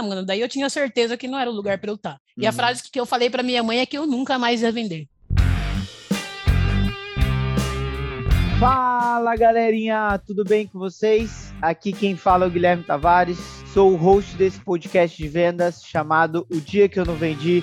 Ah, mano, daí eu tinha certeza que não era o lugar para eu estar. Tá. E a uhum. frase que eu falei para minha mãe é que eu nunca mais ia vender. Fala galerinha, tudo bem com vocês? Aqui quem fala é o Guilherme Tavares, sou o host desse podcast de vendas chamado O Dia Que Eu Não Vendi.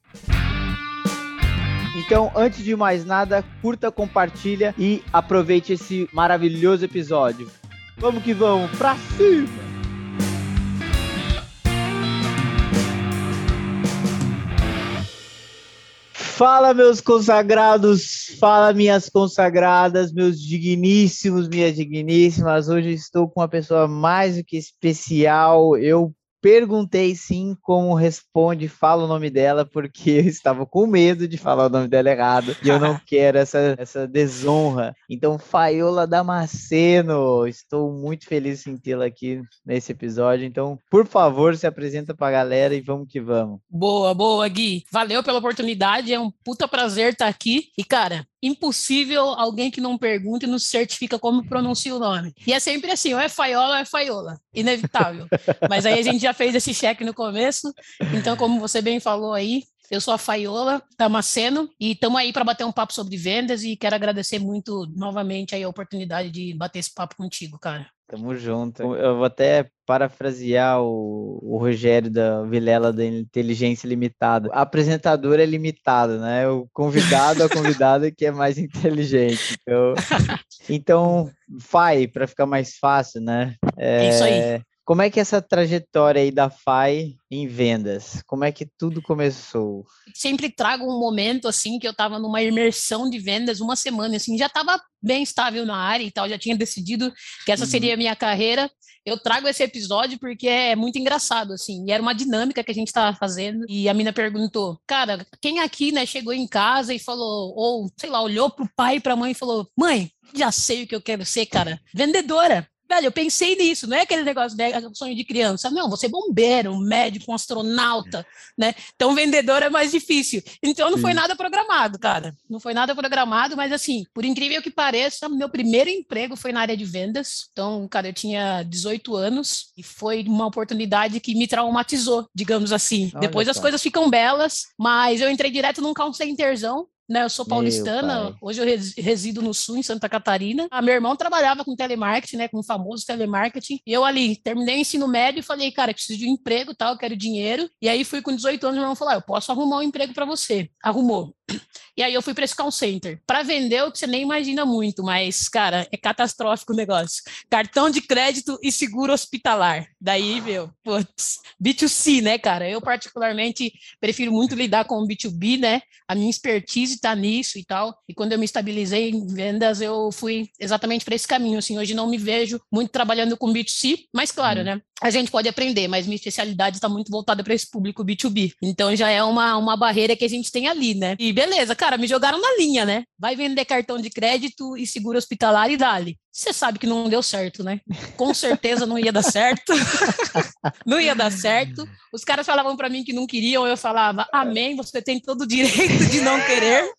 Então, antes de mais nada, curta, compartilha e aproveite esse maravilhoso episódio. Vamos que vamos, pra cima! Fala, meus consagrados, fala, minhas consagradas, meus digníssimos, minhas digníssimas. Hoje estou com uma pessoa mais do que especial. Eu Perguntei sim como responde, fala o nome dela, porque eu estava com medo de falar o nome dela errado e eu não quero essa, essa desonra. Então, Faiola Damasceno, estou muito feliz em tê-la aqui nesse episódio. Então, por favor, se apresenta para a galera e vamos que vamos. Boa, boa, Gui. Valeu pela oportunidade, é um puta prazer estar aqui. E, cara, impossível alguém que não pergunta e não certifica como pronuncia o nome. E é sempre assim, ou é Faiola ou é Faiola. Inevitável. Mas aí a gente já fez esse cheque no começo. Então, como você bem falou aí, eu sou a Faiola Damasceno e estamos aí para bater um papo sobre vendas e quero agradecer muito novamente aí a oportunidade de bater esse papo contigo, cara. Tamo junto. Eu vou até parafrasear o, o Rogério da Vilela da Inteligência Limitada. A apresentadora é limitada, né? O convidado, a convidada que é mais inteligente. Então, então Fai, para ficar mais fácil, né? É, é isso aí. Como é que é essa trajetória aí da FAI em vendas? Como é que tudo começou? Sempre trago um momento assim que eu estava numa imersão de vendas, uma semana assim, já estava bem estável na área e tal, já tinha decidido que essa uhum. seria a minha carreira. Eu trago esse episódio porque é muito engraçado assim, e era uma dinâmica que a gente estava fazendo e a mina perguntou: "Cara, quem aqui, né, chegou em casa e falou ou, sei lá, olhou pro pai e para a mãe e falou: "Mãe, já sei o que eu quero ser, cara. Vendedora. Velho, eu pensei nisso, não é aquele negócio de né, sonho de criança. Não, você é bombeiro, um médico, um astronauta, né? Então, vendedor é mais difícil. Então, não Sim. foi nada programado, cara. Não foi nada programado, mas assim, por incrível que pareça, meu primeiro emprego foi na área de vendas. Então, cara, eu tinha 18 anos e foi uma oportunidade que me traumatizou, digamos assim. Olha Depois as coisas ficam belas, mas eu entrei direto num call centerzão né? Eu sou paulistana, hoje eu resido no sul, em Santa Catarina. A ah, meu irmão trabalhava com telemarketing, né? Com o famoso telemarketing. E eu ali terminei o ensino médio e falei, cara, preciso de um emprego, tal, eu quero dinheiro. E aí fui com 18 anos, meu irmão falou: ah, eu posso arrumar um emprego para você. Arrumou. E aí eu fui para esse call center. Para vender, o que você nem imagina muito, mas, cara, é catastrófico o negócio. Cartão de crédito e seguro hospitalar. Daí, meu, putz, B2C, né, cara? Eu, particularmente, prefiro muito lidar com o B2B, né? A minha expertise está nisso e tal. E quando eu me estabilizei em vendas, eu fui exatamente para esse caminho. Assim, hoje não me vejo muito trabalhando com B2C, mas claro, hum. né? A gente pode aprender, mas minha especialidade está muito voltada para esse público B2B. Então já é uma, uma barreira que a gente tem ali, né? E beleza, cara, me jogaram na linha, né? Vai vender cartão de crédito e seguro hospitalar e dali. Você sabe que não deu certo, né? Com certeza não ia dar certo. não ia dar certo. Os caras falavam para mim que não queriam, eu falava: "Amém, você tem todo o direito de não querer".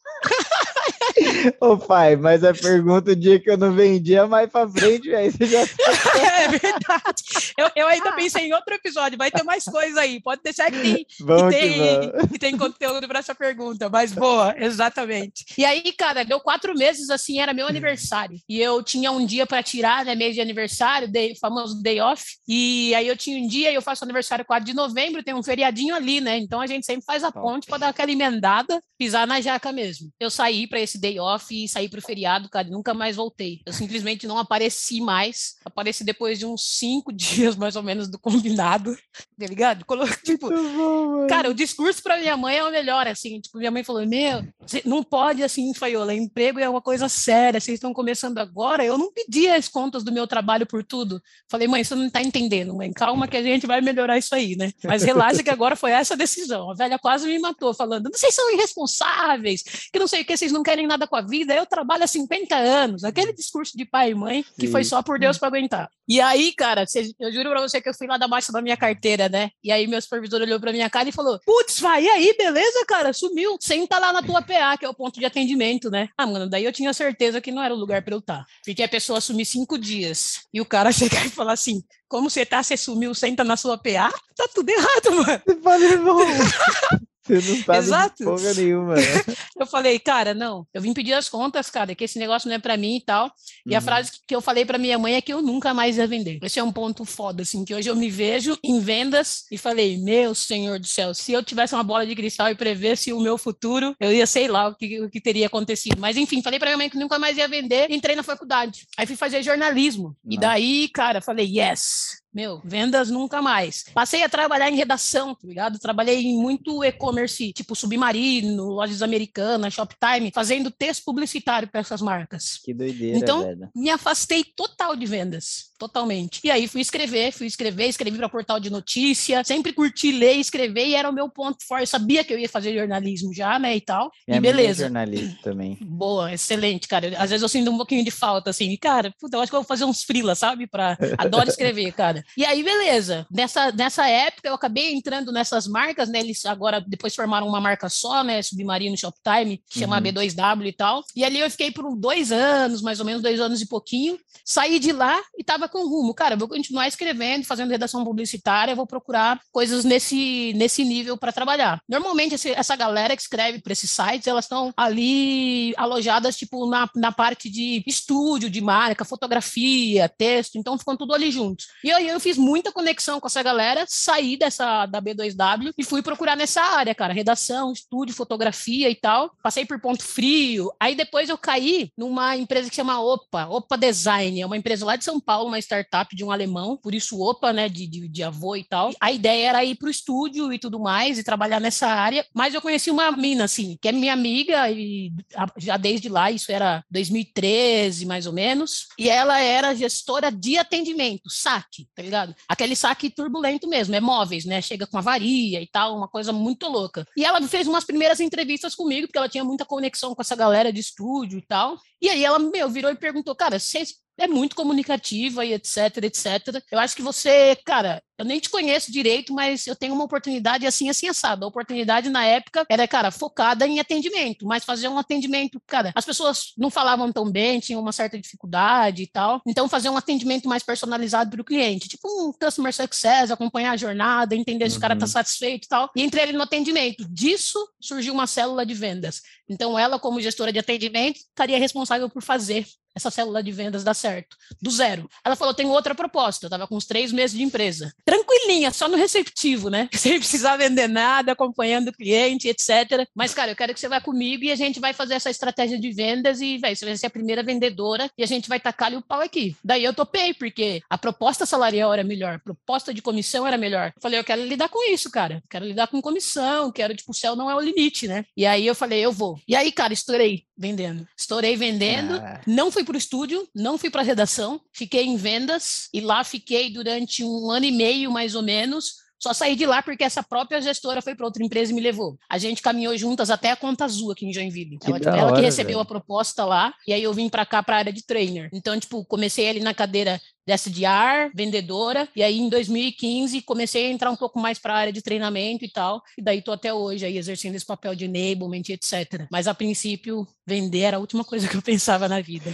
Ô pai, mas a pergunta o dia que eu não vendia mais pra frente, aí você já. é verdade. Eu, eu ainda pensei em outro episódio, vai ter mais coisa aí. Pode deixar que tem, que tem, que tem conteúdo para essa pergunta, mas boa, exatamente. E aí, cara, deu quatro meses assim, era meu aniversário. E eu tinha um dia para tirar, né? Mês de aniversário, day, famoso day off. E aí eu tinha um dia, eu faço aniversário 4 de novembro, tem um feriadinho ali, né? Então a gente sempre faz a ponte para dar aquela emendada, pisar na jaca mesmo. Eu saí para esse day off e saí para o feriado, cara, nunca mais voltei. Eu simplesmente não apareci mais. Apareci depois de uns cinco dias, mais ou menos, do combinado, tá ligado? Tipo, bom, cara, o discurso para minha mãe é o melhor, assim. Tipo, minha mãe falou: Meu, não pode assim, Faiola, emprego é uma coisa séria, vocês estão começando agora, eu não pedi as contas do meu trabalho por tudo. Falei, mãe, você não está entendendo, mãe, calma que a gente vai melhorar isso aí, né? Mas relaxa que agora foi essa decisão. A velha quase me matou, falando, vocês são irresponsáveis, que não sei o que, vocês não querem nada com a vida, eu trabalho há 50 anos, aquele discurso de pai e mãe que Sim. foi só por Deus para aguentar. E aí, cara, eu juro para você que eu fui lá da baixa da minha carteira, né? E aí meu supervisor olhou para minha cara e falou, putz, vai, e aí, beleza, cara, sumiu, senta lá na tua PA, que é o ponto de atendimento, né? Ah, mano, daí eu tinha certeza que não era o lugar para eu estar. Tá. Porque a pessoa sumir cinco dias e o cara chegar e falar assim: como você tá, você sumiu, senta na sua PA, tá tudo errado, mano. Irmão. Você não sabe Exato. porra nenhuma. Eu falei, cara, não, eu vim pedir as contas, cara, que esse negócio não é para mim e tal. E uhum. a frase que eu falei para minha mãe é que eu nunca mais ia vender. Esse é um ponto foda, assim, que hoje eu me vejo em vendas e falei, meu senhor do céu, se eu tivesse uma bola de cristal e prevesse o meu futuro, eu ia, sei lá, o que, o que teria acontecido. Mas enfim, falei para minha mãe que nunca mais ia vender, entrei na faculdade. Aí fui fazer jornalismo. E daí, cara, falei, yes, meu, vendas nunca mais. Passei a trabalhar em redação, tá ligado? Trabalhei em muito e-commerce, tipo Submarino, Lojas Americanas, Shoptime, fazendo texto publicitário para essas marcas. Que doideira, Então, velho. me afastei total de vendas totalmente. E aí fui escrever, fui escrever, escrevi para portal de notícia, sempre curti ler, escrever e era o meu ponto forte. Eu sabia que eu ia fazer jornalismo já, né, e tal. Minha e beleza. jornalista também. Boa, excelente, cara. Às vezes eu sinto um pouquinho de falta, assim. Cara, puta, eu acho que eu vou fazer uns freela, sabe? Pra... Adoro escrever, cara. E aí, beleza. Nessa, nessa época, eu acabei entrando nessas marcas, né? Eles agora, depois formaram uma marca só, né? Submarino Shoptime, que chama uhum. B2W e tal. E ali eu fiquei por dois anos, mais ou menos dois anos e pouquinho. Saí de lá e tava com rumo. Cara, vou continuar escrevendo, fazendo redação publicitária, vou procurar coisas nesse, nesse nível para trabalhar. Normalmente, esse, essa galera que escreve para esses sites, elas estão ali alojadas, tipo, na, na parte de estúdio, de marca, fotografia, texto, então ficam tudo ali juntos. E aí eu fiz muita conexão com essa galera, saí dessa da B2W e fui procurar nessa área, cara, redação, estúdio, fotografia e tal. Passei por Ponto Frio, aí depois eu caí numa empresa que chama Opa, Opa Design, é uma empresa lá de São Paulo, uma startup de um alemão, por isso opa, né, de, de, de avô e tal. A ideia era ir para o estúdio e tudo mais, e trabalhar nessa área, mas eu conheci uma mina, assim, que é minha amiga, e já desde lá, isso era 2013, mais ou menos, e ela era gestora de atendimento, saque, tá ligado? Aquele saque turbulento mesmo, é móveis, né, chega com avaria e tal, uma coisa muito louca. E ela fez umas primeiras entrevistas comigo, porque ela tinha muita conexão com essa galera de estúdio e tal, e aí ela, meu, virou e perguntou, cara, vocês é muito comunicativa e etc, etc. Eu acho que você, cara, eu nem te conheço direito, mas eu tenho uma oportunidade assim, assim, assado. A oportunidade na época era, cara, focada em atendimento, mas fazer um atendimento, cara, as pessoas não falavam tão bem, tinham uma certa dificuldade e tal. Então, fazer um atendimento mais personalizado para o cliente, tipo um customer success, acompanhar a jornada, entender se o cara está uhum. satisfeito e tal. E entrei ele no atendimento. Disso surgiu uma célula de vendas. Então, ela, como gestora de atendimento, estaria responsável por fazer essa célula de vendas dar certo, do zero. Ela falou: tem outra proposta. Eu estava com uns três meses de empresa. Tranquilinha, só no receptivo, né? Sem precisar vender nada, acompanhando o cliente, etc. Mas, cara, eu quero que você vá comigo e a gente vai fazer essa estratégia de vendas e, velho, você vai ser a primeira vendedora e a gente vai tacar-lhe o pau aqui. Daí eu topei, porque a proposta salarial era melhor, a proposta de comissão era melhor. Falei: eu quero lidar com isso, cara. Quero lidar com comissão, quero, tipo, o céu não é o limite, né? E aí eu falei: eu vou. E aí, cara, estourei vendendo. Estourei vendendo. Ah. Não fui para o estúdio, não fui para a redação, fiquei em vendas e lá fiquei durante um ano e meio, mais ou menos. Só saí de lá porque essa própria gestora foi para outra empresa e me levou. A gente caminhou juntas até a Conta Azul aqui em Joinville. Que ela, tipo, ela hora, que recebeu velho. a proposta lá, e aí eu vim para cá para a área de trainer. Então, tipo, comecei ali na cadeira dessa de ar, vendedora, e aí em 2015 comecei a entrar um pouco mais para a área de treinamento e tal, e daí tô até hoje aí exercendo esse papel de enablement, etc. Mas a princípio, vender era a última coisa que eu pensava na vida.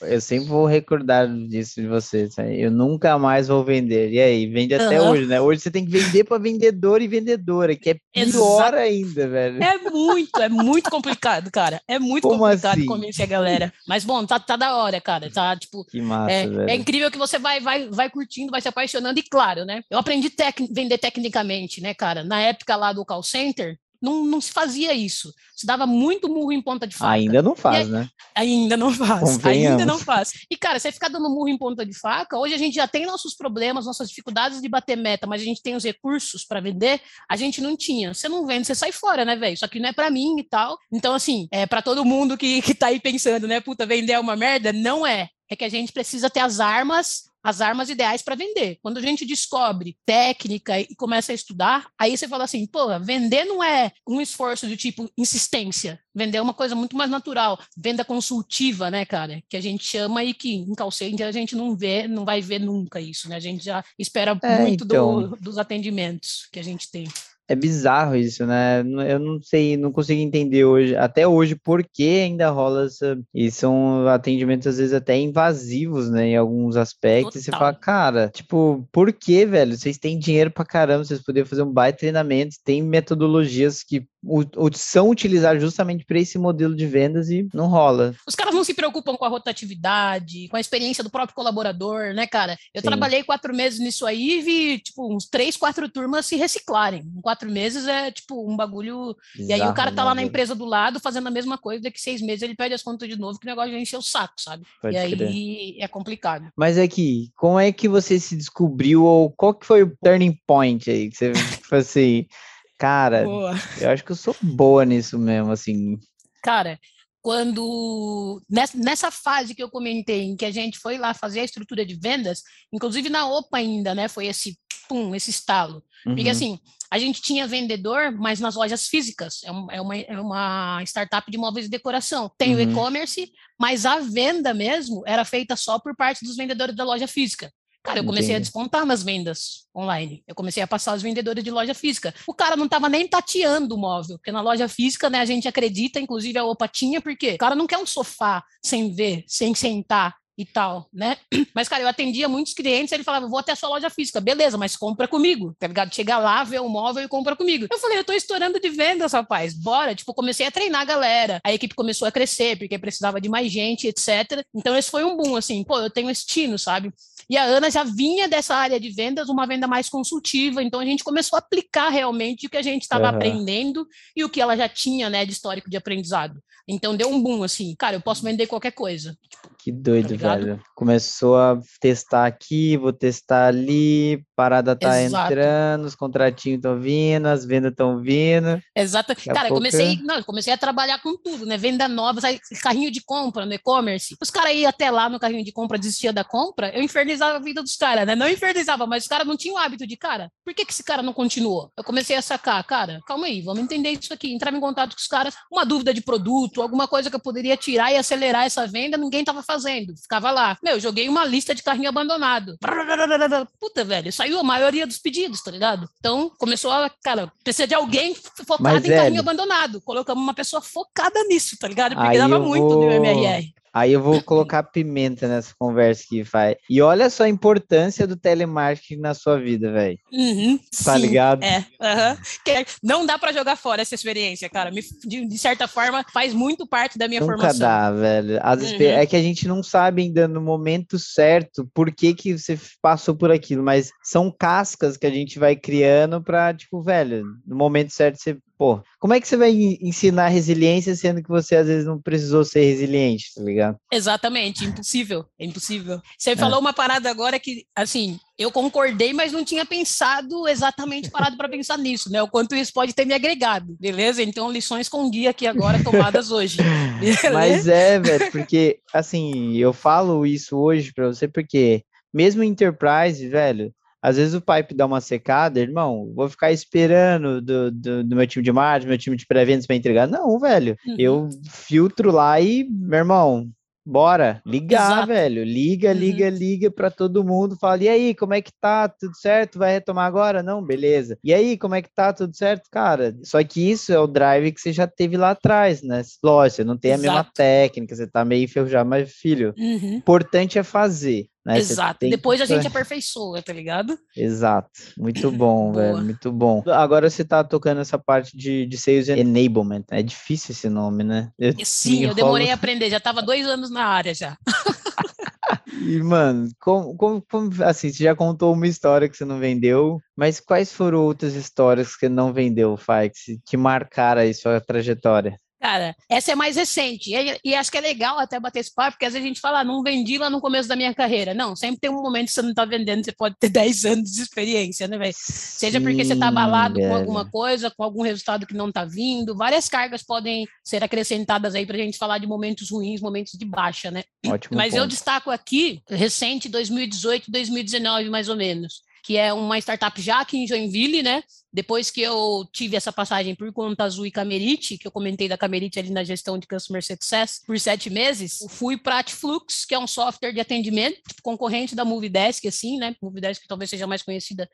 Eu sempre vou recordar disso de você. Eu nunca mais vou vender. E aí, vende até uhum. hoje, né? Hoje você tem que vender para vendedor e vendedora, que é pior Exato. ainda, velho. É muito, é muito complicado, cara. É muito Como complicado assim? convencer a galera. Mas bom, tá, tá da hora, cara. Tá tipo. Que massa, é, velho. é incrível que você vai, vai, vai curtindo, vai se apaixonando. E claro, né? Eu aprendi tec vender tecnicamente, né, cara? Na época lá do call center, não, não se fazia isso. Se dava muito murro em ponta de faca. Ainda não faz, aí, né? Ainda não faz. Ainda não faz. E, cara, você ficar dando murro em ponta de faca, hoje a gente já tem nossos problemas, nossas dificuldades de bater meta, mas a gente tem os recursos para vender, a gente não tinha. Você não vende, você sai fora, né, velho? Isso aqui não é para mim e tal. Então, assim, é para todo mundo que, que tá aí pensando, né, puta, vender é uma merda, não é. É que a gente precisa ter as armas as armas ideais para vender. Quando a gente descobre técnica e começa a estudar, aí você fala assim, pô, vender não é um esforço do tipo insistência. Vender é uma coisa muito mais natural. Venda consultiva, né, cara? Que a gente chama e que em call a gente não vê, não vai ver nunca isso, né? A gente já espera é, muito então... do, dos atendimentos que a gente tem. É bizarro isso, né? Eu não sei, não consigo entender hoje, até hoje, por que ainda rola essa. E são atendimentos, às vezes, até invasivos, né? Em alguns aspectos. Total. Você fala, cara, tipo, por que, velho? Vocês têm dinheiro pra caramba, vocês poderiam fazer um baita treinamento, tem metodologias que são utilizadas justamente para esse modelo de vendas e não rola. Os caras não se preocupam com a rotatividade, com a experiência do próprio colaborador, né, cara? Eu Sim. trabalhei quatro meses nisso aí e vi, tipo, uns três, quatro turmas se reciclarem. Em quatro meses é, tipo, um bagulho... E aí o cara tá lá na empresa do lado fazendo a mesma coisa, daqui seis meses ele pede as contas de novo, que o negócio já encheu o saco, sabe? Pode e crer. aí é complicado. Mas aqui, como é que você se descobriu ou qual que foi o turning point aí? Que você, tipo assim... Cara, boa. eu acho que eu sou boa nisso mesmo, assim. Cara, quando nessa fase que eu comentei, em que a gente foi lá fazer a estrutura de vendas, inclusive na OPA ainda, né? Foi esse pum, esse estalo. Uhum. Porque assim, a gente tinha vendedor, mas nas lojas físicas. É, é, uma, é uma startup de móveis de decoração. Tem uhum. o e-commerce, mas a venda mesmo era feita só por parte dos vendedores da loja física. Cara, eu comecei Entendi. a despontar nas vendas online. Eu comecei a passar os vendedores de loja física. O cara não estava nem tateando o móvel, porque na loja física, né, a gente acredita, inclusive a OPA tinha, porque o cara não quer um sofá sem ver, sem sentar e tal, né? Mas, cara, eu atendia muitos clientes, ele falava, vou até a sua loja física, beleza, mas compra comigo, tá ligado? Chega lá, vê o móvel e compra comigo. Eu falei, eu tô estourando de vendas, rapaz, bora. Tipo, comecei a treinar a galera, a equipe começou a crescer, porque precisava de mais gente, etc. Então, esse foi um boom, assim, pô, eu tenho esse tino, sabe? E a Ana já vinha dessa área de vendas, uma venda mais consultiva, então a gente começou a aplicar realmente o que a gente estava uhum. aprendendo e o que ela já tinha, né, de histórico de aprendizado. Então deu um boom, assim, cara, eu posso vender qualquer coisa. Tipo, que doido, tá velho. Começou a testar aqui, vou testar ali, parada tá Exato. entrando, os contratinhos estão vindo, as vendas estão vindo. Exato. Cara, pouco... comecei, não, comecei a trabalhar com tudo, né? Venda nova, carrinho de compra no e-commerce. Os caras iam até lá no carrinho de compra, desistia da compra, eu infernizava a vida dos caras, né? Não infernizava, mas os caras não tinham o hábito de, cara, por que, que esse cara não continuou? Eu comecei a sacar, cara, calma aí, vamos entender isso aqui. Entrava em contato com os caras, uma dúvida de produto, alguma coisa que eu poderia tirar e acelerar essa venda, ninguém tava fazendo. Ficava lá. Meu, joguei uma lista de carrinho abandonado. Puta, velho, saiu a maioria dos pedidos, tá ligado? Então, começou a, cara, precisa de alguém focado Mas, em carrinho abandonado. Colocamos uma pessoa focada nisso, tá ligado? Porque dava muito vou... no MRR. Aí eu vou colocar pimenta nessa conversa que vai. E olha só a importância do telemarketing na sua vida, velho. Uhum, tá sim, ligado? É. Uhum. Não dá para jogar fora essa experiência, cara. De, certa forma, faz muito parte da minha Nunca formação. Nunca dá, velho. Uhum. É que a gente não sabe ainda no momento certo por que, que você passou por aquilo, mas são cascas que a gente vai criando pra, tipo, velho, no momento certo você pô, como é que você vai ensinar resiliência sendo que você às vezes não precisou ser resiliente, tá ligado? Exatamente, impossível, é impossível. Você é. falou uma parada agora que, assim, eu concordei, mas não tinha pensado exatamente parado para pensar nisso, né? O quanto isso pode ter me agregado, beleza? Então, lições com guia aqui agora tomadas hoje. Beleza? Mas é, velho, porque, assim, eu falo isso hoje para você porque, mesmo Enterprise, velho, às vezes o pipe dá uma secada, irmão, vou ficar esperando do, do, do meu time de marketing, meu time de pré-vendas para entregar. Não, velho. Uhum. Eu filtro lá e, meu irmão, bora, ligar, Exato. velho. Liga, uhum. liga, liga para todo mundo. Fala, e aí, como é que tá? Tudo certo? Vai retomar agora? Não, beleza. E aí, como é que tá? Tudo certo? Cara, só que isso é o drive que você já teve lá atrás, né? Lógico, você não tem Exato. a mesma técnica, você tá meio enferrujado, mas, filho, uhum. importante é fazer. Né? Exato. Depois a gente aperfeiçoa, tá ligado? Exato. Muito bom, velho. Muito bom. Agora você tá tocando essa parte de, de Sales Enablement. É difícil esse nome, né? Eu Sim, eu demorei a aprender. Já tava dois anos na área já. e, mano, como, como, como, assim, você já contou uma história que você não vendeu, mas quais foram outras histórias que não vendeu, Fai, que, que marcaram aí sua trajetória? Cara, essa é mais recente. E, e, acho que é legal até bater esse papo, porque às vezes a gente fala, ah, não vendi lá no começo da minha carreira. Não, sempre tem um momento que você não está vendendo, você pode ter 10 anos de experiência, né, velho? Seja porque você está abalado velho. com alguma coisa, com algum resultado que não está vindo. Várias cargas podem ser acrescentadas aí para a gente falar de momentos ruins, momentos de baixa, né? Ótimo Mas ponto. eu destaco aqui, recente, 2018, 2019, mais ou menos que é uma startup já aqui em Joinville, né? Depois que eu tive essa passagem por conta azul e Camerite, que eu comentei da Camerite ali na gestão de Customer Success, por sete meses, fui para Atflux, que é um software de atendimento, tipo, concorrente da Movidesk, assim, né? Movidesk talvez seja mais conhecida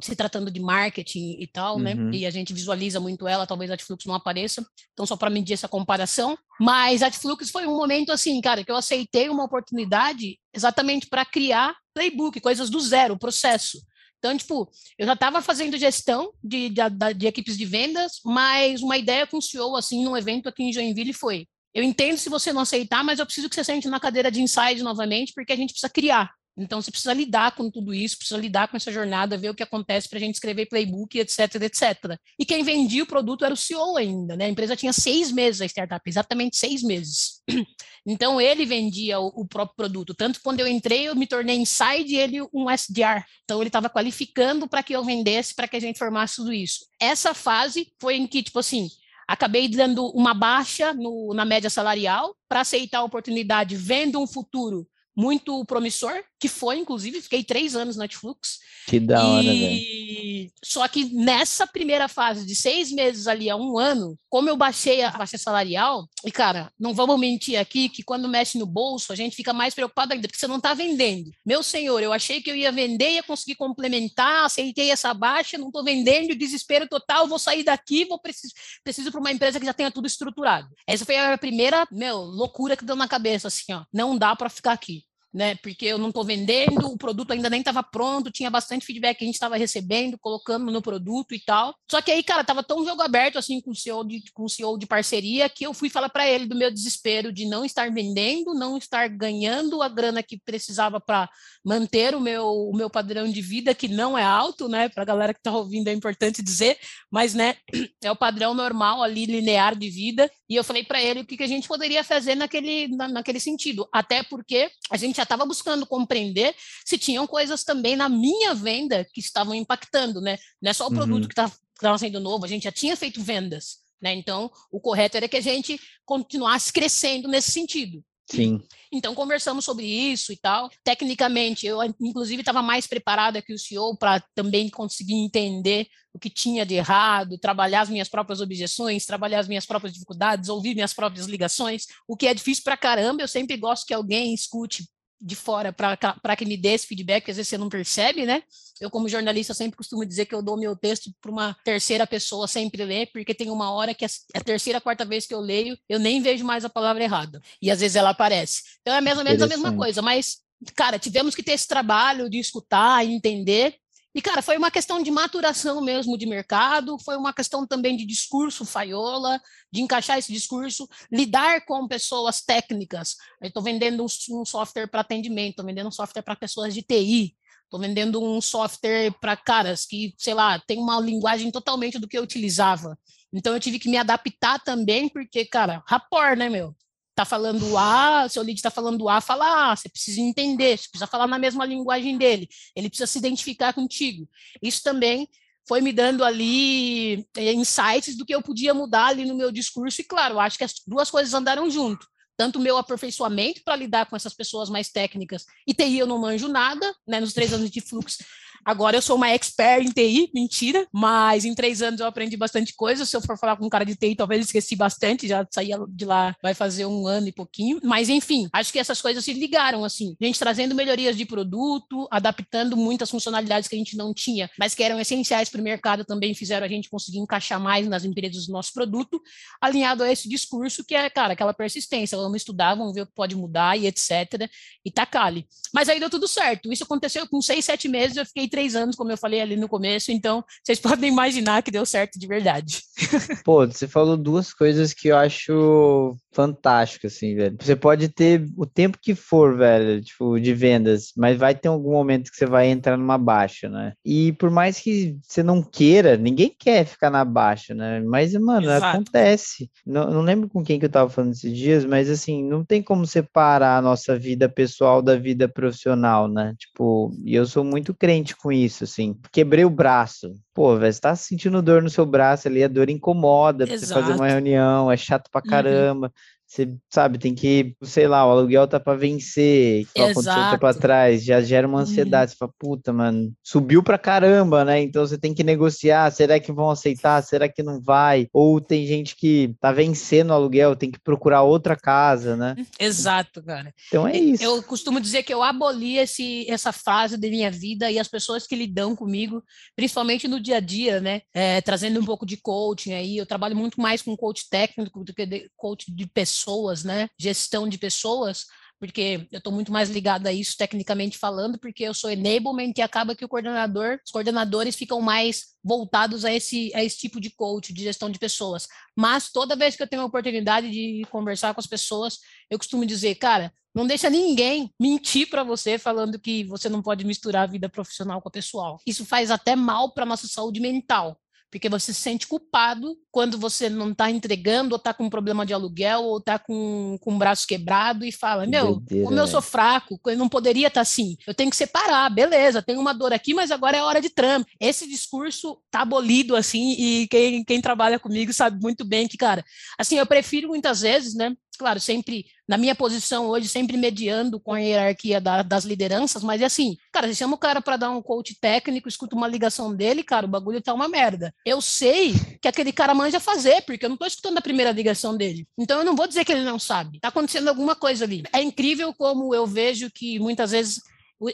se tratando de marketing e tal, né? uhum. né? E a gente visualiza muito ela, talvez a Atflux não apareça. Então, só para medir essa comparação. Mas a Atflux foi um momento assim, cara, que eu aceitei uma oportunidade exatamente para criar playbook, coisas do zero, processo. Então, tipo, eu já estava fazendo gestão de, de, de, equipes de vendas, mas uma ideia com o CEO, assim, num evento aqui em Joinville foi, eu entendo se você não aceitar, mas eu preciso que você sente na cadeira de inside novamente, porque a gente precisa criar. Então, você precisa lidar com tudo isso, precisa lidar com essa jornada, ver o que acontece para a gente escrever playbook, etc, etc. E quem vendia o produto era o CEO ainda, né? A empresa tinha seis meses, a startup, exatamente seis meses. Então, ele vendia o, o próprio produto. Tanto quando eu entrei, eu me tornei inside e ele um SDR. Então, ele estava qualificando para que eu vendesse, para que a gente formasse tudo isso. Essa fase foi em que, tipo assim, acabei dando uma baixa no, na média salarial para aceitar a oportunidade, vendo um futuro muito promissor, que foi, inclusive, fiquei três anos na Netflix. Que da hora, velho. Só que nessa primeira fase de seis meses ali a um ano, como eu baixei a faixa salarial, e cara, não vamos mentir aqui que quando mexe no bolso, a gente fica mais preocupado ainda, porque você não está vendendo. Meu senhor, eu achei que eu ia vender, ia conseguir complementar, aceitei essa baixa, não estou vendendo, desespero total, vou sair daqui, vou preciso, preciso para uma empresa que já tenha tudo estruturado. Essa foi a primeira, meu, loucura que deu na cabeça, assim, ó, não dá para ficar aqui né? Porque eu não estou vendendo, o produto ainda nem estava pronto, tinha bastante feedback que a gente estava recebendo, colocando no produto e tal. Só que aí, cara, tava tão jogo aberto assim com o CEO de, com o CEO de parceria que eu fui falar para ele do meu desespero de não estar vendendo, não estar ganhando a grana que precisava para manter o meu, o meu padrão de vida, que não é alto, né? Para a galera que está ouvindo é importante dizer, mas né, é o padrão normal ali, linear de vida. E eu falei para ele o que, que a gente poderia fazer naquele, na, naquele sentido. Até porque a gente estava buscando compreender se tinham coisas também na minha venda que estavam impactando, né? Não é só o uhum. produto que tá, estava sendo novo, a gente já tinha feito vendas. Né? Então, o correto era que a gente continuasse crescendo nesse sentido. Sim. Então conversamos sobre isso e tal. Tecnicamente, eu inclusive estava mais preparada que o CEO para também conseguir entender o que tinha de errado, trabalhar as minhas próprias objeções, trabalhar as minhas próprias dificuldades, ouvir minhas próprias ligações, o que é difícil para caramba. Eu sempre gosto que alguém escute de fora para que me dê esse feedback, às vezes você não percebe, né? Eu, como jornalista, sempre costumo dizer que eu dou meu texto para uma terceira pessoa sempre ler, porque tem uma hora que a, a terceira, quarta vez que eu leio, eu nem vejo mais a palavra errada. E às vezes ela aparece. Então é mais ou menos a mesma coisa, mas, cara, tivemos que ter esse trabalho de escutar e entender e, cara, foi uma questão de maturação mesmo de mercado, foi uma questão também de discurso faiola, de encaixar esse discurso, lidar com pessoas técnicas. Estou vendendo um, um software para atendimento, estou vendendo um software para pessoas de TI, estou vendendo um software para caras que, sei lá, tem uma linguagem totalmente do que eu utilizava. Então, eu tive que me adaptar também, porque, cara, rapor, né, meu? Tá falando A, seu lead está falando A, fala A, você precisa entender, você precisa falar na mesma linguagem dele, ele precisa se identificar contigo. Isso também foi me dando ali eh, insights do que eu podia mudar ali no meu discurso, e claro, acho que as duas coisas andaram junto. Tanto o meu aperfeiçoamento para lidar com essas pessoas mais técnicas, e TI eu não manjo nada, né? Nos três anos de fluxo, Agora eu sou uma expert em TI, mentira, mas em três anos eu aprendi bastante coisa. Se eu for falar com um cara de TI, talvez esqueci bastante, já saí de lá, vai fazer um ano e pouquinho. Mas enfim, acho que essas coisas se ligaram, assim. A gente trazendo melhorias de produto, adaptando muitas funcionalidades que a gente não tinha, mas que eram essenciais para o mercado também, fizeram a gente conseguir encaixar mais nas empresas do nosso produto, alinhado a esse discurso que é, cara, aquela persistência. Vamos estudar, vamos ver o que pode mudar e etc. E tacali. Mas aí deu tudo certo. Isso aconteceu com seis, sete meses, eu fiquei três anos, como eu falei ali no começo, então vocês podem imaginar que deu certo de verdade. Pô, você falou duas coisas que eu acho fantástico, assim, velho. Você pode ter o tempo que for, velho, tipo, de vendas, mas vai ter algum momento que você vai entrar numa baixa, né? E por mais que você não queira, ninguém quer ficar na baixa, né? Mas, mano, Exato. acontece. Não, não lembro com quem que eu tava falando esses dias, mas assim, não tem como separar a nossa vida pessoal da vida profissional, né? Tipo, e eu sou muito crente com isso, assim. Quebrei o braço. Pô, velho, você tá sentindo dor no seu braço ali, a dor incomoda pra você fazer uma reunião, é chato pra uhum. caramba. Uhum. Você sabe, tem que, sei lá, o aluguel tá para vencer, que aconteceu tempo atrás, já gera uma ansiedade. Uhum. Você fala, puta, mano, subiu pra caramba, né? Então você tem que negociar. Será que vão aceitar? Será que não vai? Ou tem gente que tá vencendo o aluguel, tem que procurar outra casa, né? Exato, cara. Então é isso. Eu costumo dizer que eu aboli esse, essa fase da minha vida e as pessoas que lidam comigo, principalmente no dia a dia, né? É, trazendo um pouco de coaching aí. Eu trabalho muito mais com coach técnico do que coach de pessoas pessoas, né? Gestão de pessoas, porque eu estou muito mais ligado a isso tecnicamente falando, porque eu sou enablement e acaba que o coordenador, os coordenadores ficam mais voltados a esse, a esse tipo de coach, de gestão de pessoas. Mas toda vez que eu tenho a oportunidade de conversar com as pessoas, eu costumo dizer, cara, não deixa ninguém mentir para você falando que você não pode misturar a vida profissional com a pessoal. Isso faz até mal para nossa saúde mental porque você se sente culpado quando você não está entregando, ou está com um problema de aluguel, ou está com, com o braço quebrado e fala: Meu, Doideira, como eu sou fraco, eu não poderia estar tá assim, eu tenho que separar, beleza, tenho uma dor aqui, mas agora é hora de trampo. Esse discurso tá abolido assim, e quem, quem trabalha comigo sabe muito bem que, cara, assim, eu prefiro muitas vezes, né? Claro, sempre na minha posição hoje, sempre mediando com a hierarquia da, das lideranças, mas é assim, cara, você chama o cara para dar um coach técnico, escuta uma ligação dele, cara, o bagulho tá uma merda. Eu sei que aquele cara manja fazer, porque eu não tô escutando a primeira ligação dele. Então eu não vou dizer que ele não sabe. Tá acontecendo alguma coisa ali. É incrível como eu vejo que muitas vezes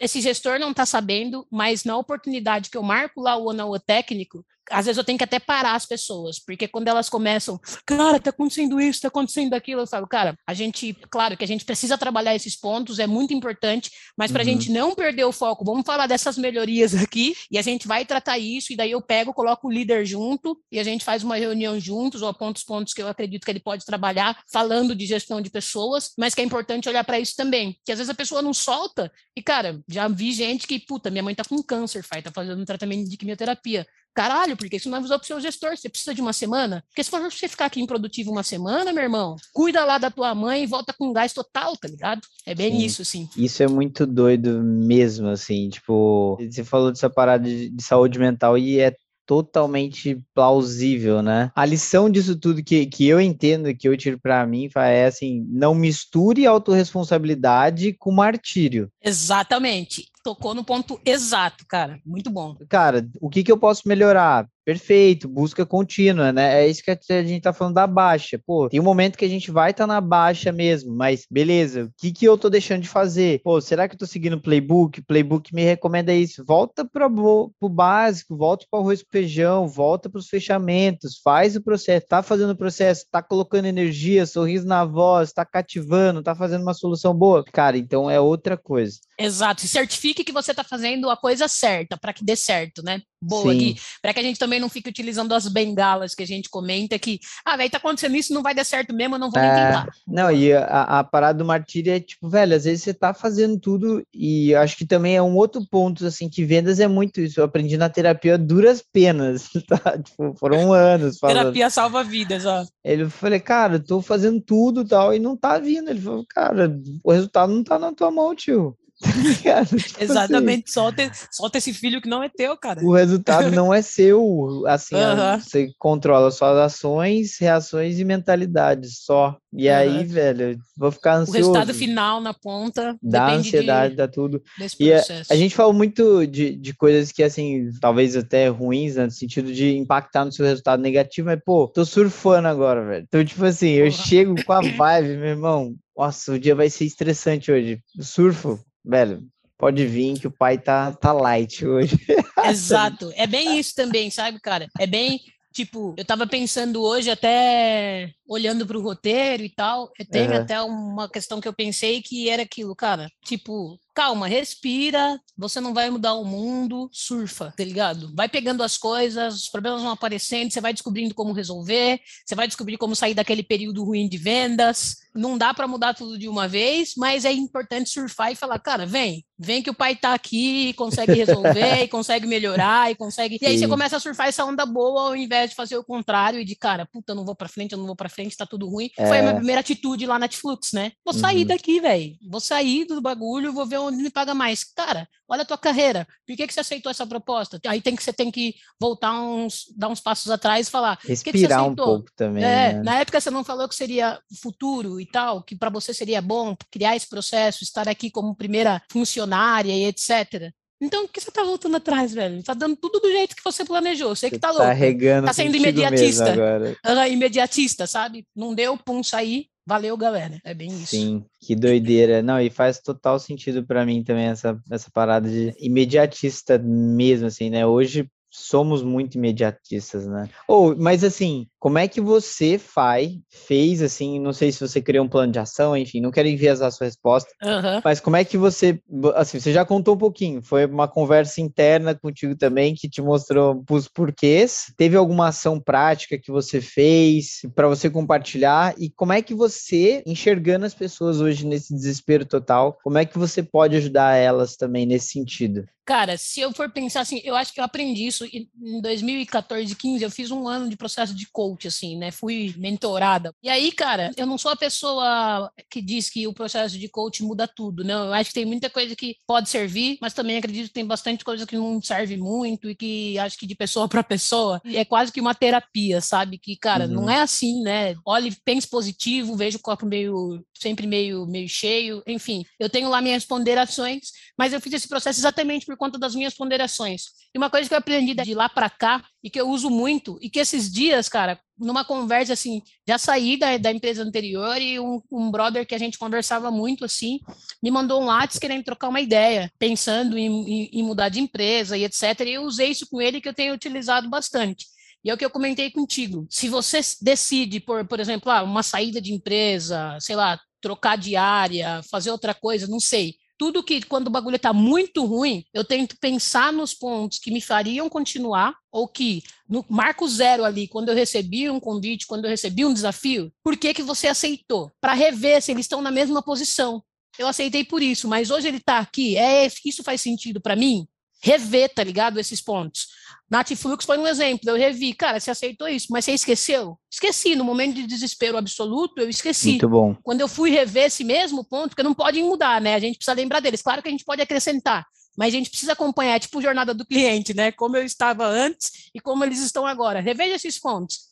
esse gestor não está sabendo, mas na oportunidade que eu marco lá o one técnico, às vezes eu tenho que até parar as pessoas, porque quando elas começam, cara, tá acontecendo isso, tá acontecendo aquilo, eu falo, cara, a gente, claro que a gente precisa trabalhar esses pontos, é muito importante, mas para a uhum. gente não perder o foco, vamos falar dessas melhorias aqui, e a gente vai tratar isso, e daí eu pego, coloco o líder junto, e a gente faz uma reunião juntos, ou aponto os pontos que eu acredito que ele pode trabalhar, falando de gestão de pessoas, mas que é importante olhar para isso também, que às vezes a pessoa não solta, e cara, já vi gente que, puta, minha mãe tá com câncer, faz, tá fazendo um tratamento de quimioterapia. Caralho, porque isso não avisou pro seu gestor, você precisa de uma semana? Porque se for você ficar aqui improdutivo uma semana, meu irmão, cuida lá da tua mãe e volta com gás total, tá ligado? É bem Sim. isso, assim. Isso é muito doido mesmo, assim, tipo, você falou dessa parada de, de saúde mental e é totalmente plausível, né? A lição disso tudo que, que eu entendo, que eu tiro para mim, é assim, não misture autorresponsabilidade com martírio. Exatamente tocou no ponto exato, cara. Muito bom. Cara, o que, que eu posso melhorar? Perfeito, busca contínua, né? É isso que a gente tá falando da baixa. Pô, tem um momento que a gente vai estar tá na baixa mesmo, mas beleza, o que, que eu tô deixando de fazer? Pô, será que eu tô seguindo o playbook? Playbook me recomenda isso. Volta para o básico, volta para o arroz com feijão, volta para os fechamentos, faz o processo, tá fazendo o processo, tá colocando energia, sorriso na voz, tá cativando, tá fazendo uma solução boa. Cara, então é outra coisa. Exato, se certifique que você está fazendo a coisa certa para que dê certo, né? Boa aqui, para que a gente também não fique utilizando as bengalas que a gente comenta que, ah, velho, tá acontecendo isso, não vai dar certo mesmo, eu não vou é, nem tentar. Não, e a, a, parada do martírio é tipo, velho, às vezes você tá fazendo tudo e acho que também é um outro ponto, assim, que vendas é muito isso. Eu aprendi na terapia duras penas, tá? Tipo, foram anos. Falando. Terapia salva vidas, ó. Ele falei, cara, tô fazendo tudo tal, e não tá vindo. Ele falou, cara, o resultado não tá na tua mão, tio. Tipo Exatamente, assim, solta, solta esse filho que não é teu, cara. O resultado não é seu, assim, você controla suas ações, reações e mentalidades só. E aí, velho, vou ficar ansioso. O resultado final na ponta dá ansiedade, de, dá tudo. E a, a, gente fala muito de, de coisas que, assim, talvez até ruins, né, no sentido de impactar no seu resultado negativo, mas, pô, tô surfando agora, velho. Então, tipo assim, eu chego com a vibe, meu irmão, nossa, o dia vai ser estressante hoje. surfo, velho, pode vir que o pai tá, tá light hoje. Exato. É bem isso também, sabe, cara? É bem. Tipo, eu tava pensando hoje, até olhando para o roteiro e tal, tem uhum. até uma questão que eu pensei que era aquilo, cara. Tipo, calma, respira, você não vai mudar o mundo, surfa, tá ligado? Vai pegando as coisas, os problemas vão aparecendo, você vai descobrindo como resolver, você vai descobrir como sair daquele período ruim de vendas. Não dá para mudar tudo de uma vez, mas é importante surfar e falar, cara, vem, vem que o pai tá aqui, consegue resolver, e consegue melhorar, e consegue. E aí você começa a surfar essa onda boa ao invés de fazer o contrário e de, cara, puta, eu não vou para frente, eu não vou para frente, tá tudo ruim. É... Foi a minha primeira atitude lá na Netflix, né? Vou sair uhum. daqui, velho. Vou sair do bagulho, vou ver onde me paga mais. Cara, olha a tua carreira. Por que, que você aceitou essa proposta? Aí tem que você tem que voltar uns, dar uns passos atrás e falar. Respirar que que um pouco também. É, né? Na época você não falou que seria futuro e tal, que para você seria bom criar esse processo, estar aqui como primeira funcionária e etc. Então, por que você tá voltando atrás, velho? Tá dando tudo do jeito que você planejou. Você que tá, tá louco. Regando tá sendo imediatista. Agora. imediatista, sabe? Não deu, pum, sair. Valeu, galera. É bem isso. Sim, que doideira. Não, e faz total sentido para mim também essa, essa parada de imediatista mesmo, assim, né? Hoje somos muito imediatistas, né? Ou, mas assim, como é que você faz, fez assim, não sei se você criou um plano de ação, enfim, não quero enviesar a sua resposta, uhum. mas como é que você, assim, você já contou um pouquinho, foi uma conversa interna contigo também que te mostrou os porquês, teve alguma ação prática que você fez para você compartilhar e como é que você, enxergando as pessoas hoje nesse desespero total, como é que você pode ajudar elas também nesse sentido? Cara, se eu for pensar assim, eu acho que eu aprendi isso em 2014, 15, eu fiz um ano de processo de coaching coach, assim, né? Fui mentorada. E aí, cara, eu não sou a pessoa que diz que o processo de coach muda tudo, não. Eu acho que tem muita coisa que pode servir, mas também acredito que tem bastante coisa que não serve muito e que acho que de pessoa para pessoa é quase que uma terapia, sabe? Que, cara, uhum. não é assim, né? Olhe, pense positivo, veja o copo meio sempre meio meio cheio, enfim. Eu tenho lá minhas ponderações, mas eu fiz esse processo exatamente por conta das minhas ponderações. E uma coisa que eu aprendi de lá para cá e que eu uso muito e que esses dias, cara, numa conversa assim, já saí da, da empresa anterior e um, um brother que a gente conversava muito assim, me mandou um WhatsApp querendo trocar uma ideia, pensando em, em, em mudar de empresa e etc. E eu usei isso com ele que eu tenho utilizado bastante. E é o que eu comentei contigo. Se você decide por, por exemplo, ah, uma saída de empresa, sei lá, trocar de área, fazer outra coisa, não sei tudo que, quando o bagulho está muito ruim, eu tento pensar nos pontos que me fariam continuar, ou que, no marco zero ali, quando eu recebi um convite, quando eu recebi um desafio, por que, que você aceitou? Para rever se eles estão na mesma posição. Eu aceitei por isso, mas hoje ele está aqui, é isso faz sentido para mim? Rever, tá ligado? Esses pontos. Natiflux foi um exemplo, eu revi, cara, você aceitou isso, mas você esqueceu? Esqueci, no momento de desespero absoluto, eu esqueci. Muito bom. Quando eu fui rever esse mesmo ponto, porque não podem mudar, né? A gente precisa lembrar deles. Claro que a gente pode acrescentar, mas a gente precisa acompanhar, tipo jornada do cliente, né? Como eu estava antes e como eles estão agora. Reveja esses pontos.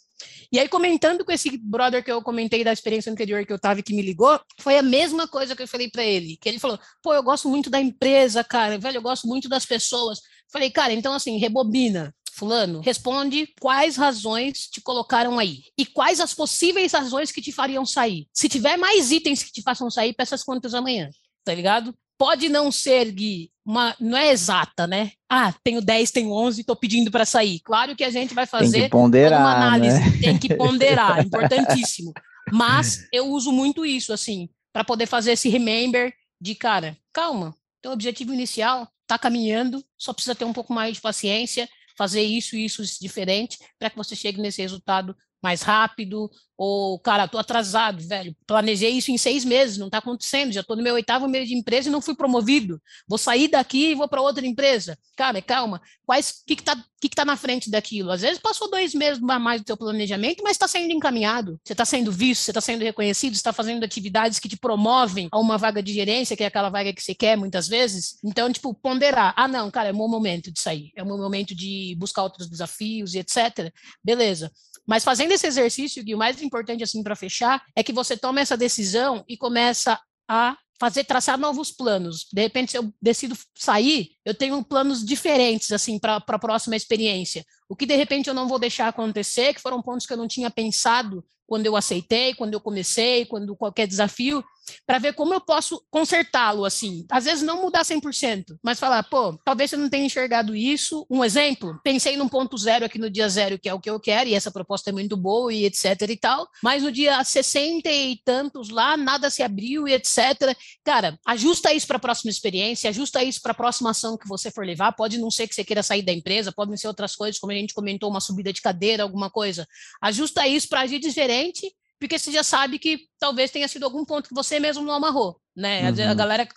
E aí, comentando com esse brother que eu comentei da experiência anterior que eu tava e que me ligou, foi a mesma coisa que eu falei para ele. Que ele falou: pô, eu gosto muito da empresa, cara, velho, eu gosto muito das pessoas. Falei, cara, então assim, rebobina. Fulano, responde quais razões te colocaram aí e quais as possíveis razões que te fariam sair. Se tiver mais itens que te façam sair, peça as contas amanhã, tá ligado? Pode não ser, Gui, uma, não é exata, né? Ah, tenho 10, tenho 11, estou pedindo para sair. Claro que a gente vai fazer tem que ponderar, uma análise, né? tem que ponderar, importantíssimo. Mas eu uso muito isso, assim, para poder fazer esse remember de, cara, calma, teu objetivo inicial está caminhando, só precisa ter um pouco mais de paciência, fazer isso e isso diferente para que você chegue nesse resultado mais rápido, ou, cara, tô atrasado, velho, planejei isso em seis meses, não está acontecendo, já estou no meu oitavo mês de empresa e não fui promovido, vou sair daqui e vou para outra empresa. Cara, calma, quais, o que está que que tá na frente daquilo? Às vezes passou dois meses a mais do teu planejamento, mas está sendo encaminhado, você está sendo visto, você está sendo reconhecido, está fazendo atividades que te promovem a uma vaga de gerência, que é aquela vaga que você quer muitas vezes. Então, tipo, ponderar, ah, não, cara, é o meu momento de sair, é o meu momento de buscar outros desafios e etc. Beleza. Mas fazendo esse exercício, Gui, o mais importante assim para fechar é que você toma essa decisão e começa a fazer traçar novos planos. De repente, se eu decido sair, eu tenho planos diferentes assim para a próxima experiência. o que de repente eu não vou deixar acontecer, que foram pontos que eu não tinha pensado quando eu aceitei, quando eu comecei, quando qualquer desafio, para ver como eu posso consertá-lo assim. Às vezes não mudar 100%, mas falar, pô, talvez você não tenha enxergado isso. Um exemplo, pensei num ponto zero aqui no dia zero, que é o que eu quero, e essa proposta é muito boa e etc e tal, mas no dia 60 e tantos lá, nada se abriu e etc. Cara, ajusta isso para a próxima experiência, ajusta isso para a próxima ação que você for levar. Pode não ser que você queira sair da empresa, podem ser outras coisas, como a gente comentou, uma subida de cadeira, alguma coisa. Ajusta isso para agir diferente porque você já sabe que talvez tenha sido algum ponto que você mesmo não amarrou, né? Uhum. A galera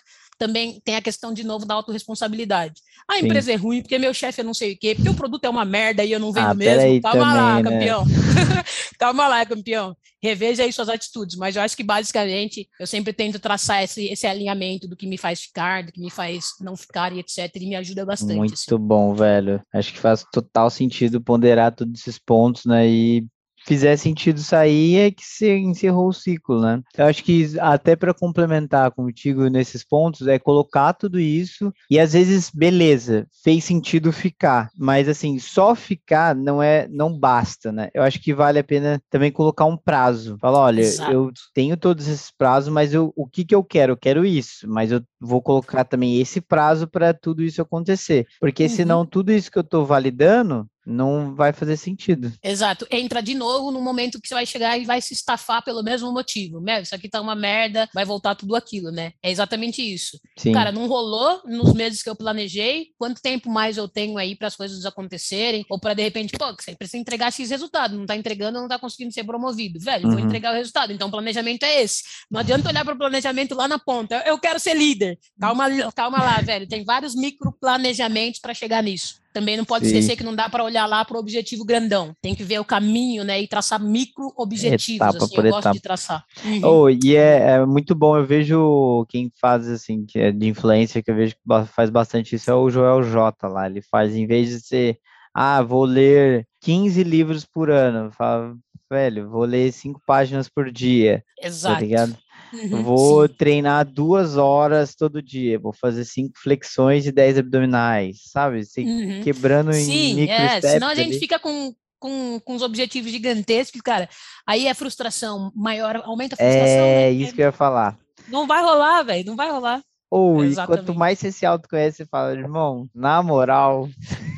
também tem a questão de novo da autorresponsabilidade. A empresa Sim. é ruim porque meu chefe é não sei o quê, porque o produto é uma merda e eu não vendo ah, mesmo. Calma também, lá, né? campeão. Calma lá, campeão. Reveja aí suas atitudes, mas eu acho que basicamente eu sempre tento traçar esse, esse alinhamento do que me faz ficar, do que me faz não ficar e etc. E me ajuda bastante. Muito assim. bom, velho. Acho que faz total sentido ponderar todos esses pontos, né? E fizer sentido sair, é que se encerrou o ciclo, né? Eu acho que até para complementar contigo nesses pontos é colocar tudo isso e às vezes beleza, fez sentido ficar, mas assim, só ficar não é não basta, né? Eu acho que vale a pena também colocar um prazo. Falar, olha, Exato. eu tenho todos esses prazos, mas eu, o que que eu quero? Eu quero isso, mas eu vou colocar também esse prazo para tudo isso acontecer, porque uhum. senão tudo isso que eu estou validando não vai fazer sentido. Exato. Entra de novo no momento que você vai chegar e vai se estafar pelo mesmo motivo. Meu, isso aqui tá uma merda, vai voltar tudo aquilo, né? É exatamente isso. Sim. Cara, não rolou nos meses que eu planejei. Quanto tempo mais eu tenho aí para as coisas acontecerem? Ou para de repente, pô, você precisa entregar esses resultados, não tá entregando, não tá conseguindo ser promovido. Velho, uhum. vou entregar o resultado. Então o planejamento é esse. Não adianta olhar para o planejamento lá na ponta. Eu quero ser líder. Calma, calma lá, velho. Tem vários micro planejamentos para chegar nisso. Também não pode Sim. esquecer que não dá para olhar lá para o objetivo grandão. Tem que ver o caminho, né? E traçar micro objetivos. Etapa assim, eu etapa. gosto de traçar. Uhum. Oh, e é, é, muito bom. Eu vejo quem faz assim, que é de influência, que eu vejo que faz bastante isso, é o Joel J lá. Ele faz, em vez de ser, ah, vou ler 15 livros por ano, fala, velho, vou ler cinco páginas por dia. Tá Exato. Tá ligado? Uhum, vou sim. treinar duas horas todo dia, vou fazer cinco flexões e dez abdominais, sabe? Assim, uhum. Quebrando sim, em micro é, senão a gente ali. fica com, com, com os objetivos gigantescos, cara, aí é frustração maior, aumenta a frustração. É né? isso que eu ia falar. Não vai rolar, velho, não vai rolar. Ou, e quanto mais você se autoconhece, você fala, irmão, na moral,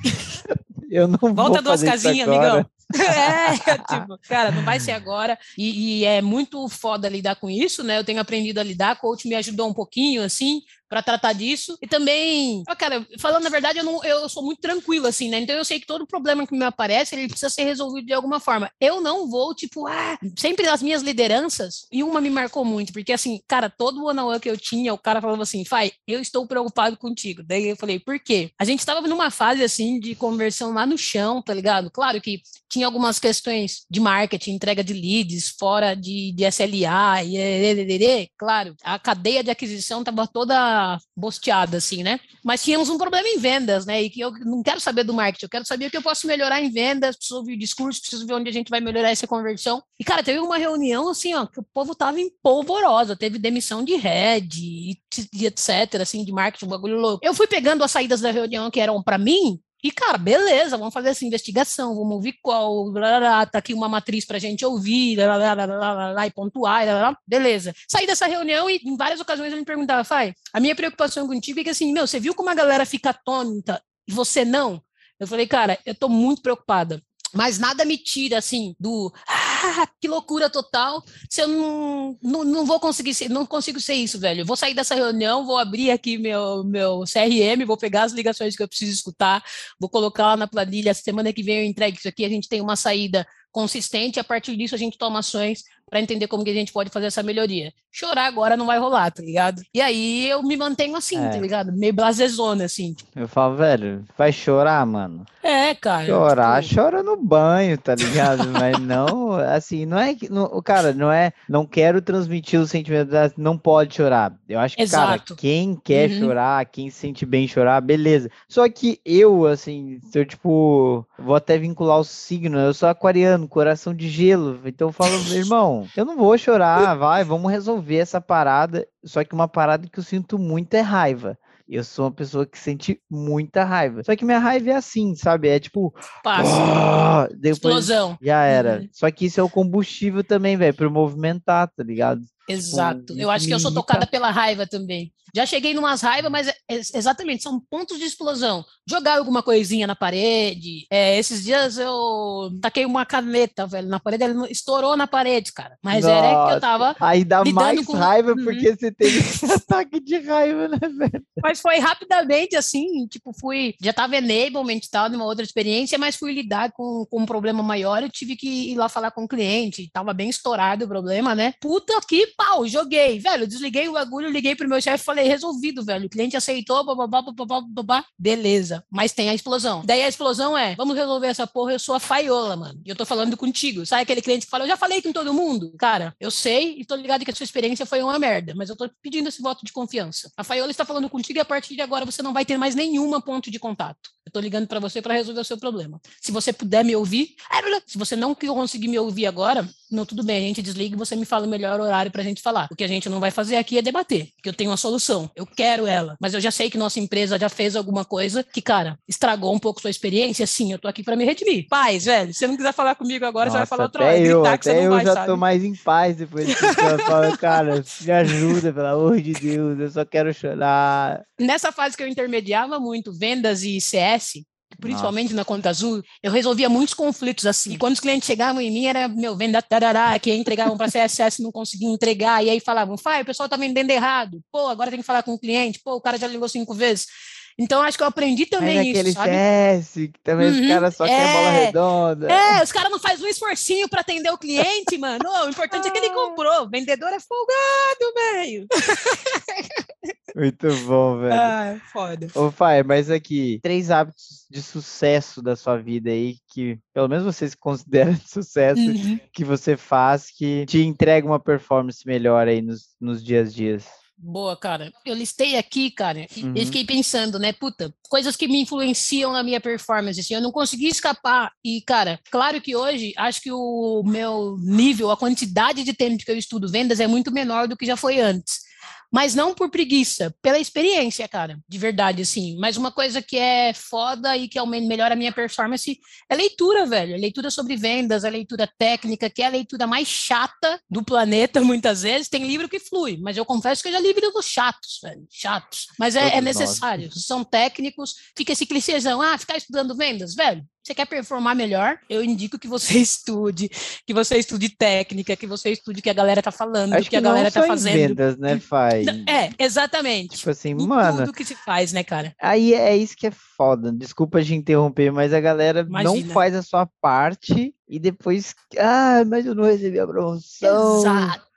eu não Volta vou duas casinhas, amigão. É, tipo, cara, não vai ser agora. E, e, é muito foda lidar com isso, né? Eu tenho aprendido a lidar, coach me ajudou um pouquinho, assim, para tratar disso. E também, ó, cara, falando a verdade, eu, não, eu sou muito tranquilo, assim, né? Então eu sei que todo problema que me aparece, ele precisa ser resolvido de alguma forma. Eu não vou, tipo, ah, sempre as minhas lideranças, e uma me marcou muito, porque assim, cara, todo one que eu tinha, o cara falava assim, Fai, eu estou preocupado contigo. Daí eu falei, por quê? A gente estava numa fase, assim, de conversão lá no chão, tá ligado? Claro que tinha algumas questões de marketing, entrega de leads, fora de, de SLA, e, claro, a cadeia de aquisição estava toda bosteada, assim, né? Mas tínhamos um problema em vendas, né? E que eu não quero saber do marketing, eu quero saber o que eu posso melhorar em vendas, preciso ouvir discurso, preciso ver onde a gente vai melhorar essa conversão. E, cara, teve uma reunião, assim, ó, que o povo tava em polvorosa, teve demissão de head etc, assim, de marketing, um bagulho louco. Eu fui pegando as saídas da reunião que eram para mim, e, cara, beleza, vamos fazer essa investigação, vamos ouvir qual, blá, blá, tá aqui uma matriz para a gente ouvir, blá, blá, blá, blá, blá, e pontuar, blá, blá, beleza. Saí dessa reunião e em várias ocasiões ele me perguntava, Fai, a minha preocupação contigo é que assim, meu, você viu como a galera fica atônita e você não? Eu falei, cara, eu tô muito preocupada mas nada me tira assim do ah, que loucura total. Se eu não, não, não vou conseguir ser, não consigo ser isso, velho. vou sair dessa reunião, vou abrir aqui meu, meu CRM, vou pegar as ligações que eu preciso escutar, vou colocar lá na planilha, semana que vem eu entrego isso aqui, a gente tem uma saída consistente, a partir disso a gente toma ações para entender como que a gente pode fazer essa melhoria. Chorar agora não vai rolar, tá ligado? E aí eu me mantenho assim, tá é. tá ligado? Meio blasezona, assim. Eu falo, velho, vai chorar, mano. É, cara. Chorar, tipo... chora no banho, tá ligado? Mas não, assim, não é que. Não, cara, não é. Não quero transmitir o sentimento, não pode chorar. Eu acho que, Exato. cara, quem quer uhum. chorar, quem se sente bem chorar, beleza. Só que eu, assim, eu, tipo, vou até vincular o signo, eu sou aquariano, coração de gelo. Então eu falo, irmão, eu não vou chorar, vai, vamos resolver essa parada. Só que uma parada que eu sinto muito é raiva. eu sou uma pessoa que sente muita raiva. Só que minha raiva é assim, sabe? É tipo. Passa. "Ah", depois Explosão. Já era. Uhum. Só que isso é o combustível também, velho, para movimentar, tá ligado? Exato. isso Eu acho que eu sou tocada pela raiva também. Já cheguei numas raivas, mas é- é- exatamente, são pontos de explosão. Jogar alguma coisinha na parede. É, esses dias eu taquei uma caneta, velho, na parede, não- estourou na parede, cara. Mas era que Nossa. eu tava. Aí dá mais com- raiva Uhum. porque você teve esse ataque de raiva, né, velho? Mas foi rapidamente assim, tipo, fui. Já tava enablement e tal, numa outra experiência, mas fui lidar com, com um problema maior. Eu tive que ir lá falar com o cliente. Tava bem estourado o problema, né? Puta que pau, joguei, velho. Desliguei o bagulho, liguei pro meu chefe falei, resolvido, velho. O cliente aceitou, bababá, bababá, babá. Beleza. Mas tem a explosão. Daí a explosão é: vamos resolver essa porra, eu sou a faiola, mano. E eu tô falando contigo. Sabe aquele cliente que fala, eu já falei com todo mundo? Cara, eu sei e tô ligado que a sua experiência foi uma merda, mas eu tô pedindo esse voto de confiança. A Faiola está falando contigo e a partir de agora você não vai ter mais nenhuma ponto de contato. Eu tô ligando para você para resolver o seu problema. Se você puder me ouvir, se você não conseguir me ouvir agora, não, tudo bem, a gente desliga e você me fala o melhor horário pra gente falar. O que a gente não vai fazer aqui é debater, porque eu tenho uma solução. Eu quero ela, mas eu já sei que nossa empresa já fez alguma coisa que, cara, estragou um pouco sua experiência. Sim, eu tô aqui para me redimir. Paz, velho, se você não quiser falar comigo agora, você vai Nossa, falar outra hora. até eu, Gritar que você não eu vai, já sabe? tô mais em paz depois que você fala, cara, me ajuda, pelo amor de Deus, eu só quero chorar. nessa fase que eu intermediava muito vendas e CS, principalmente na conta azul, eu resolvia muitos conflitos assim. E quando os clientes chegavam em mim, era meu venda tarará, que entregavam para CSS não conseguiam entregar, e aí falavam, Fai, o pessoal tá vendendo errado. Pô, agora tem que falar com o cliente. Pô, o cara já ligou cinco vezes. Então, acho que eu aprendi também naquele isso, sabe? CS, que também os Uhum, caras só querem bola é, redonda. É, os caras não fazem um esforcinho para atender o cliente, mano. O importante é que ele comprou. O vendedor é folgado, velho. Muito bom, velho. Ah, foda. Ô, Fai, mas aqui, três hábitos de sucesso da sua vida aí, que pelo menos você se considera de sucesso, Uhum. que você faz, que te entrega uma performance melhor aí nos, nos dias a dias. Boa, cara. Eu listei aqui, cara, e Uhum. eu fiquei pensando, né, puta, coisas que me influenciam na minha performance, assim, eu não consegui escapar. E, cara, claro que hoje, acho que o meu nível, a quantidade de tempo que eu estudo vendas é muito menor do que já foi antes. Mas não por preguiça, pela experiência, cara, de verdade, assim. Mas uma coisa que é foda e que aumenta, melhora a minha performance é leitura, velho. É leitura sobre vendas, é leitura técnica, que é a leitura mais chata do planeta, muitas vezes. Tem livro que flui, mas eu confesso que eu já li livros chatos, velho. Chatos. Mas é, é necessário. São técnicos. Fica esse clichêzão, ah, ficar estudando vendas, velho. Você quer performar melhor? Eu indico que você estude, que você estude técnica, que você estude o que a galera tá falando, o que, a galera não tá fazendo. vendas, né, Fai? É, exatamente. Tipo assim, Em mano, tudo que se faz, né, cara? Aí é isso que é foda. Desculpa te interromper, mas a galera não Imagina. faz a sua parte e depois, ah, mas eu não recebi a promoção. Exato.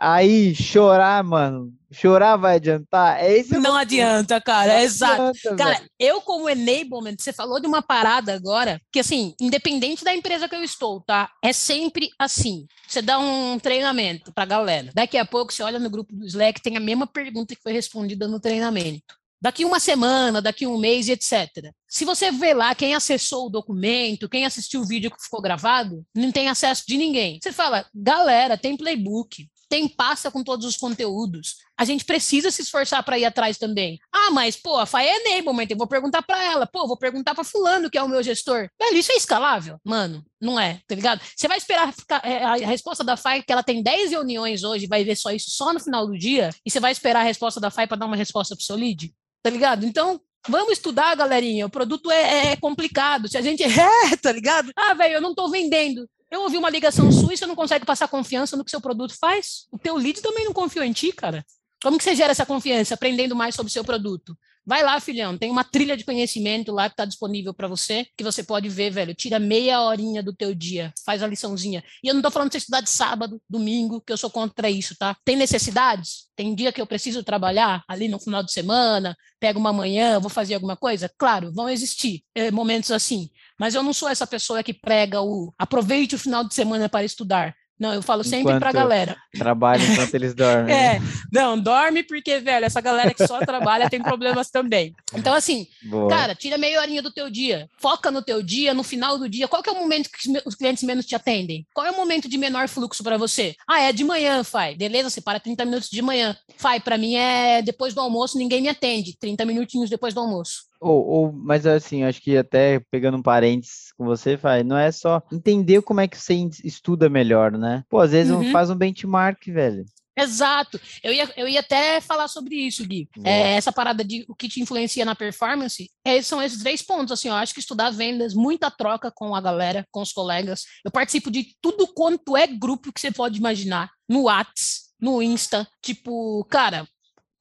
Aí chorar, mano. Chorar vai adiantar? É esse Não adianta, cara. não É exato. adianta, Cara, velho. eu como enablement, você falou de uma parada agora, que assim, independente da empresa que eu estou, tá? É sempre assim. Você dá um treinamento pra galera. Daqui a pouco você olha no grupo do Slack, tem a mesma pergunta que foi respondida no treinamento. Daqui uma semana, daqui um mês, etc. Se você vê lá quem acessou o documento, quem assistiu o vídeo que ficou gravado, não tem acesso de ninguém. Você fala, galera, tem playbook, tem pasta com todos os conteúdos. A gente precisa se esforçar para ir atrás também. Ah, mas, pô, a FAI é enablement, eu vou perguntar para ela. Pô, vou perguntar para fulano, que é o meu gestor. Velho, isso é escalável? Mano, não é, tá ligado? Você vai esperar é, a resposta da FAI, que ela tem 10 reuniões hoje, vai ver só isso só no final do dia, e você vai esperar a resposta da FAI para dar uma resposta pro seu lead? Tá ligado? Então, Vamos estudar, galerinha. O produto é, é complicado. Se a gente é, tá ligado? Ah, velho, eu não tô vendendo. Eu ouvi uma ligação sua e você não consegue passar confiança no que seu produto faz? O teu lead também não confiou em ti, cara. Como que você gera essa confiança aprendendo mais sobre o seu produto? Vai lá, filhão, tem uma trilha de conhecimento lá que está disponível para você, que você pode ver, velho. Tira meia horinha do teu dia, faz a liçãozinha. E eu não tô falando de você estudar de sábado, domingo, que eu sou contra isso, tá? Tem necessidades? Tem dia que eu preciso trabalhar ali no final de semana, pego uma manhã, vou fazer alguma coisa? Claro, vão existir é, momentos assim. Mas eu não sou essa pessoa que prega o aproveite o final de semana para estudar. Não, eu falo sempre enquanto pra galera. Trabalha enquanto eles dormem. é, não, dorme porque, velho, essa galera que só trabalha tem problemas também. Então, assim, Boa. cara, tira meia horinha do teu dia, foca no teu dia, no final do dia. Qual que é o momento que os clientes menos te atendem? Qual é o momento de menor fluxo para você? Ah, é de manhã, Fai. Beleza, você para 30 minutos de manhã. Fai, para mim é depois do almoço, ninguém me atende. 30 minutinhos depois do almoço. Ou, ou, mas assim, acho que até pegando um parênteses com você, Fai, não é só entender como é que você estuda melhor, né? Pô, às vezes uhum. faz um benchmark, velho. Exato. Eu ia, eu ia até falar sobre isso, Gui. É, essa parada de o que te influencia na performance é, são esses três pontos. Assim, eu acho que estudar vendas, muita troca com a galera, com os colegas. Eu participo de tudo quanto é grupo que você pode imaginar. No Whats, no Insta. Tipo, cara,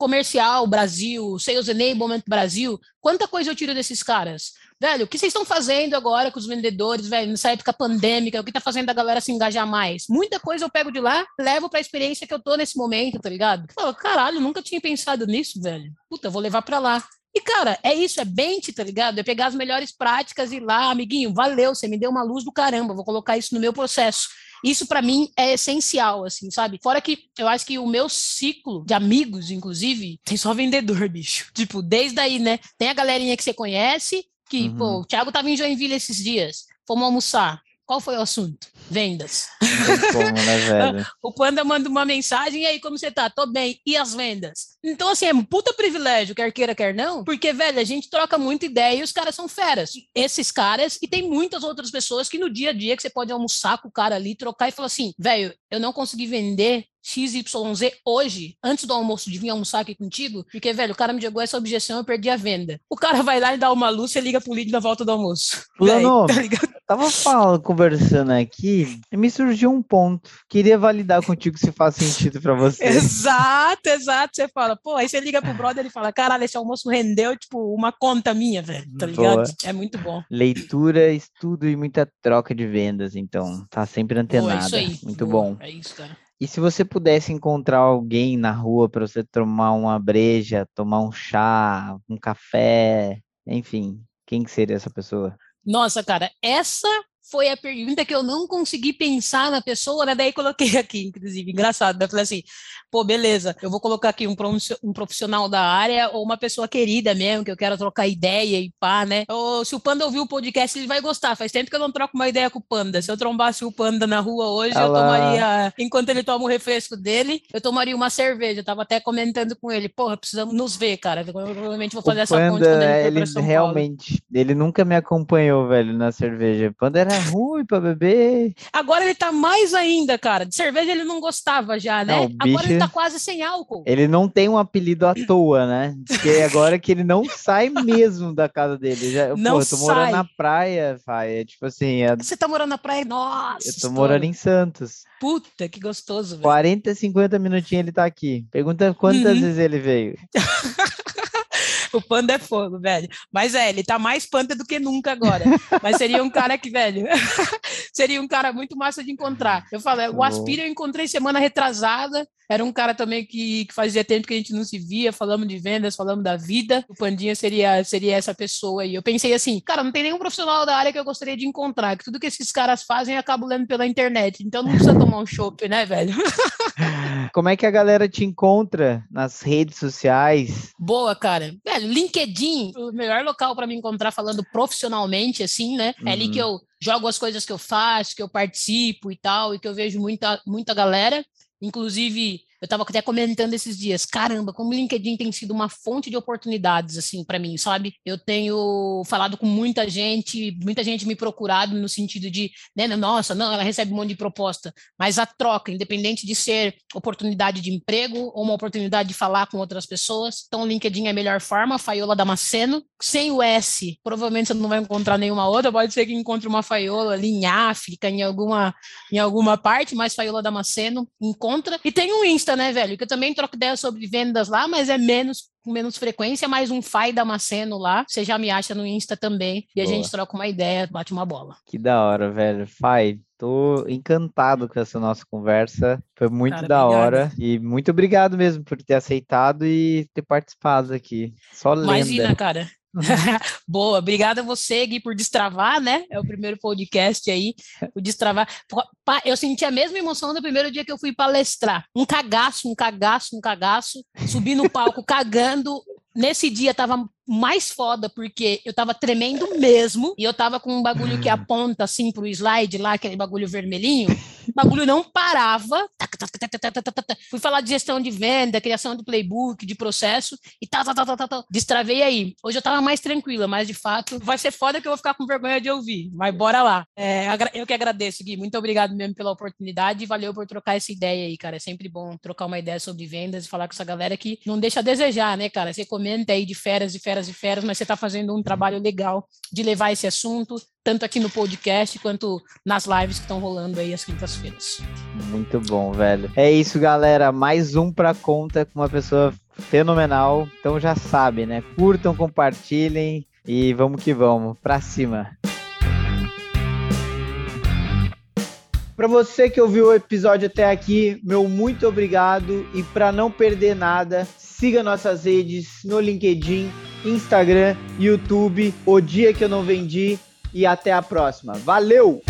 comercial Brasil, Sales Enablement Brasil, quanta coisa eu tiro desses caras? Velho, o que vocês estão fazendo agora com os vendedores, velho, nessa época pandêmica, o que está fazendo a galera se engajar mais? Muita coisa eu pego de lá, levo para a experiência que eu tô nesse momento, tá ligado? Falo, caralho, nunca tinha pensado nisso, velho. Puta, vou levar para lá. E, cara, é isso, é bench, tá ligado? É pegar as melhores práticas e ir lá, amiguinho, valeu, você me deu uma luz do caramba, vou colocar isso no meu processo. Isso para mim é essencial, assim, sabe? Fora que eu acho que o meu ciclo de amigos, inclusive, tem só vendedor, bicho. Tipo, desde aí, né? Tem a galerinha que você conhece, que, uhum. pô, o Thiago tava em Joinville esses dias, fomos almoçar. Qual foi o assunto? Vendas. Como, né, velho? o Panda manda uma mensagem, e aí, como você tá? Tô bem. E as vendas? Então, assim, é um puta privilégio, quer queira, quer não, porque, velho, a gente troca muita ideia e os caras são feras. Esses caras, e tem muitas outras pessoas que no dia a dia que você pode almoçar com o cara ali, trocar e falar assim, velho, eu não consegui vender XYZ hoje, antes do almoço, de vir almoçar aqui contigo, porque, velho, o cara me jogou essa objeção, eu perdi a venda. O cara vai lá e dá uma luz, você liga pro lead na volta do almoço. Fulano, tá tava falando, conversando aqui, e me surgiu um ponto. Queria validar contigo se faz sentido para você. Exato, exato. Você fala, pô, aí você liga pro brother e fala, caralho, esse almoço rendeu, tipo, uma conta minha, velho, tá ligado? Boa. É muito bom. Leitura, estudo e muita troca de vendas, então, tá sempre antenada. Boa, isso aí. Muito Boa. bom. É isso, cara. E se você pudesse encontrar alguém na rua para você tomar uma breja, tomar um chá, um café, enfim, quem que seria essa pessoa? Nossa, cara, essa foi a pergunta que eu não consegui pensar na pessoa, né? Daí coloquei aqui, inclusive, engraçado, né? Falei assim, pô, beleza, eu vou colocar aqui um profissional da área ou uma pessoa querida mesmo, que eu quero trocar ideia e pá, né? Ou se o Panda ouvir o podcast, ele vai gostar. Faz tempo que eu não troco uma ideia com o Panda. Se eu trombasse o Panda na rua hoje, Olá. eu tomaria, enquanto ele toma o refresco dele, eu tomaria uma cerveja. Eu tava até comentando com ele, porra, precisamos nos ver, cara. Eu provavelmente vou fazer o essa Panda, ponte quando ele, ele realmente, ele nunca me acompanhou, velho, na cerveja. Panda era é ruim pra beber. Agora ele tá mais ainda, cara. De cerveja ele não gostava já, né? Não, bicho, agora ele tá quase sem álcool. Ele não tem um apelido à toa, né? Porque agora que ele não sai mesmo da casa dele. Já, não pô, eu tô sai. morando na praia, pai. É tipo assim. É... Você tá morando na praia? Nossa! Eu tô morando em Santos. Puta, que gostoso, velho. 40, 50 minutinhos ele tá aqui. Pergunta quantas uhum. vezes ele veio. o panda é fogo, velho. Mas é, ele tá mais panda do que nunca agora. Mas seria um cara que, velho, seria um cara muito massa de encontrar. Eu falei, o Aspira eu encontrei semana retrasada. Era um cara também que, que, fazia tempo que a gente não se via, falamos de vendas, falamos da vida. O Pandinha seria, seria essa pessoa aí. Eu pensei assim, cara, não tem nenhum profissional da área que eu gostaria de encontrar, que tudo que esses caras fazem eu acabo lendo pela internet. Então não precisa tomar um chopp, né, velho? Como é que a galera te encontra nas redes sociais? Boa, cara. Velho, LinkedIn, o melhor local para me encontrar falando profissionalmente, assim, né? Uhum. É ali que uhum. eu jogo as coisas que eu faço, que eu participo e tal, e que eu vejo muita, muita galera. Inclusive, eu estava até comentando esses dias, caramba, como o LinkedIn tem sido uma fonte de oportunidades, assim, para mim, sabe? Eu tenho falado com muita gente, muita gente me procurado no sentido de, né, nossa, não, ela recebe um monte de proposta, mas a troca, independente de ser oportunidade de emprego ou uma oportunidade de falar com outras pessoas, então o LinkedIn é a melhor forma, Faiola Damasceno, sem o S, provavelmente você não vai encontrar nenhuma outra, pode ser que encontre uma Faiola ali em África, em alguma, em alguma parte, mas Faiola Damasceno encontra, e tem um Insta, né, velho? Que eu também troco ideia sobre vendas lá, mas é menos com menos frequência, mais um Fai Damasceno lá. Você já me acha no Insta também. E Boa. a gente troca uma ideia, bate uma bola. Que da hora, velho. Fai, tô encantado com essa nossa conversa. Foi muito Cara, da obrigado. hora. E muito obrigado mesmo por ter aceitado e ter participado aqui. Só lenda. Imagina, cara. Boa, obrigada a você, Gui, por destravar, né? É o primeiro podcast aí, por destravar. Eu senti a mesma emoção do primeiro dia que eu fui palestrar. Um cagaço, um cagaço, um cagaço. Subi no palco cagando. Nesse dia tava mais foda, porque eu tava tremendo mesmo, e eu tava com um bagulho que aponta assim pro slide lá, aquele bagulho vermelhinho, o bagulho não parava. Fui falar de gestão de venda, criação de playbook, de processo, e tá, tá, tá, tá. Destravei aí. Hoje eu tava mais tranquila, mas de fato vai ser foda que eu vou ficar com vergonha de ouvir. Mas bora lá. É, eu que agradeço, Gui. Muito obrigado mesmo pela oportunidade e valeu por trocar essa ideia aí, cara. É sempre bom trocar uma ideia sobre vendas e falar com essa galera que não deixa a desejar, né, cara? Você comenta aí de férias, de férias feras e feras, mas você está fazendo um trabalho legal de levar esse assunto, tanto aqui no podcast quanto nas lives que estão rolando aí às quintas-feiras. Muito bom, velho. É isso, galera. Mais um para conta com uma pessoa fenomenal. Então já sabe, né? Curtam, compartilhem e vamos que vamos. Para cima. Para você que ouviu o episódio até aqui, meu muito obrigado e para não perder nada, siga nossas redes no LinkedIn, Instagram, YouTube, O Dia Que Eu Não Vendi e até a próxima. Valeu!